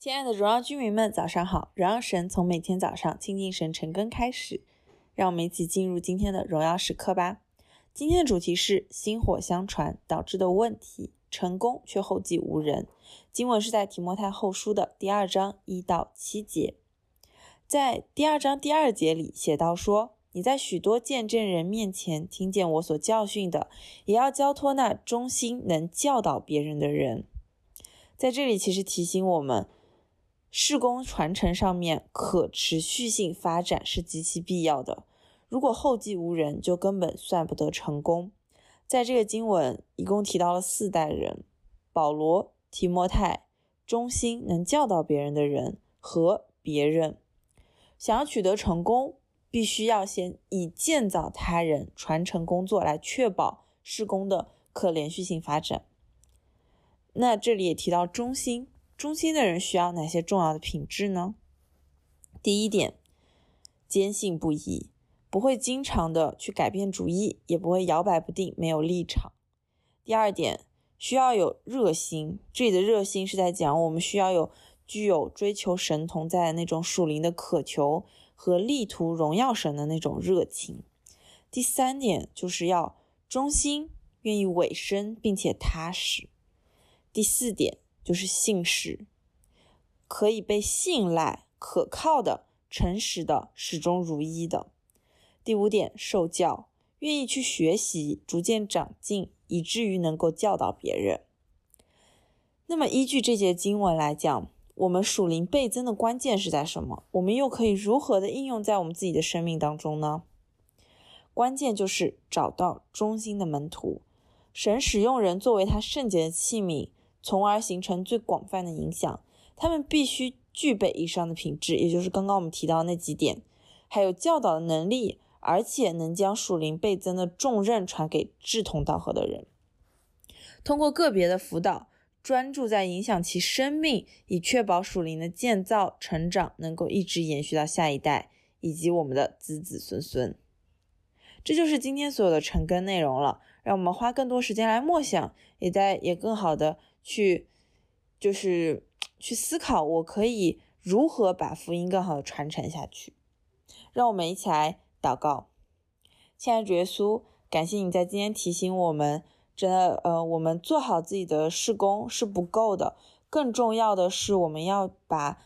亲爱的荣耀居民们，早上好！荣耀神从每天早上亲近神晨更开始，让我们一起进入今天的荣耀时刻吧。今天的主题是薪火相传导致的问题，成功却后继无人。经文是在提摩太后书的第二章一到七节，在第二章第二节里写到说：“你在许多见证人面前听见我所教训的，也要交托那忠心能教导别人的人。”在这里其实提醒我们。事工传承上面可持续性发展是极其必要的。如果后继无人，就根本算不得成功。在这个经文一共提到了四代人：保罗、提摩太、忠心能教导别人的人和别人。想要取得成功，必须要先以建造他人、传承工作来确保事工的可连续性发展。那这里也提到忠心。忠心的人需要哪些重要的品质呢？第一点，坚信不疑，不会经常的去改变主意，也不会摇摆不定，没有立场。第二点，需要有热心，这里的热心是在讲我们需要有具有追求神同在的那种属灵的渴求和力图荣耀神的那种热情。第三点，就是要忠心，愿意委身，并且踏实。第四点。就是信实，可以被信赖、可靠的、诚实的、始终如一的。第五点，受教，愿意去学习，逐渐长进，以至于能够教导别人。那么，依据这节经文来讲，我们属灵倍增的关键是在什么？我们又可以如何的应用在我们自己的生命当中呢？关键就是找到忠心的门徒，神使用人作为他圣洁的器皿。从而形成最广泛的影响。他们必须具备以上的品质，也就是刚刚我们提到那几点，还有教导的能力，而且能将属灵倍增的重任传给志同道合的人。通过个别的辅导，专注在影响其生命，以确保属灵的建造成长能够一直延续到下一代以及我们的子子孙孙。这就是今天所有的晨更内容了。让我们花更多时间来默想，也在也更好的。去，就是去思考，我可以如何把福音更好的传承下去。让我们一起来祷告，亲爱的主耶稣，感谢你在今天提醒我们，真的，呃，我们做好自己的事工是不够的，更重要的是我们要把，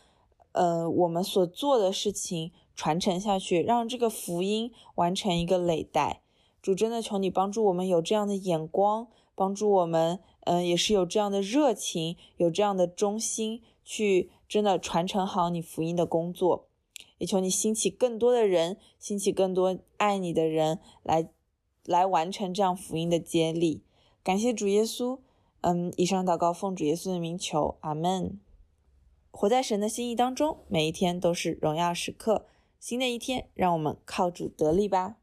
呃，我们所做的事情传承下去，让这个福音完成一个累代。主，真的求你帮助我们有这样的眼光，帮助我们。嗯，也是有这样的热情，有这样的忠心，去真的传承好你福音的工作。也求你兴起更多的人，兴起更多爱你的人，来来完成这样福音的接力。感谢主耶稣。嗯，以上祷告奉主耶稣的名求，阿门。活在神的心意当中，每一天都是荣耀时刻。新的一天，让我们靠主得力吧。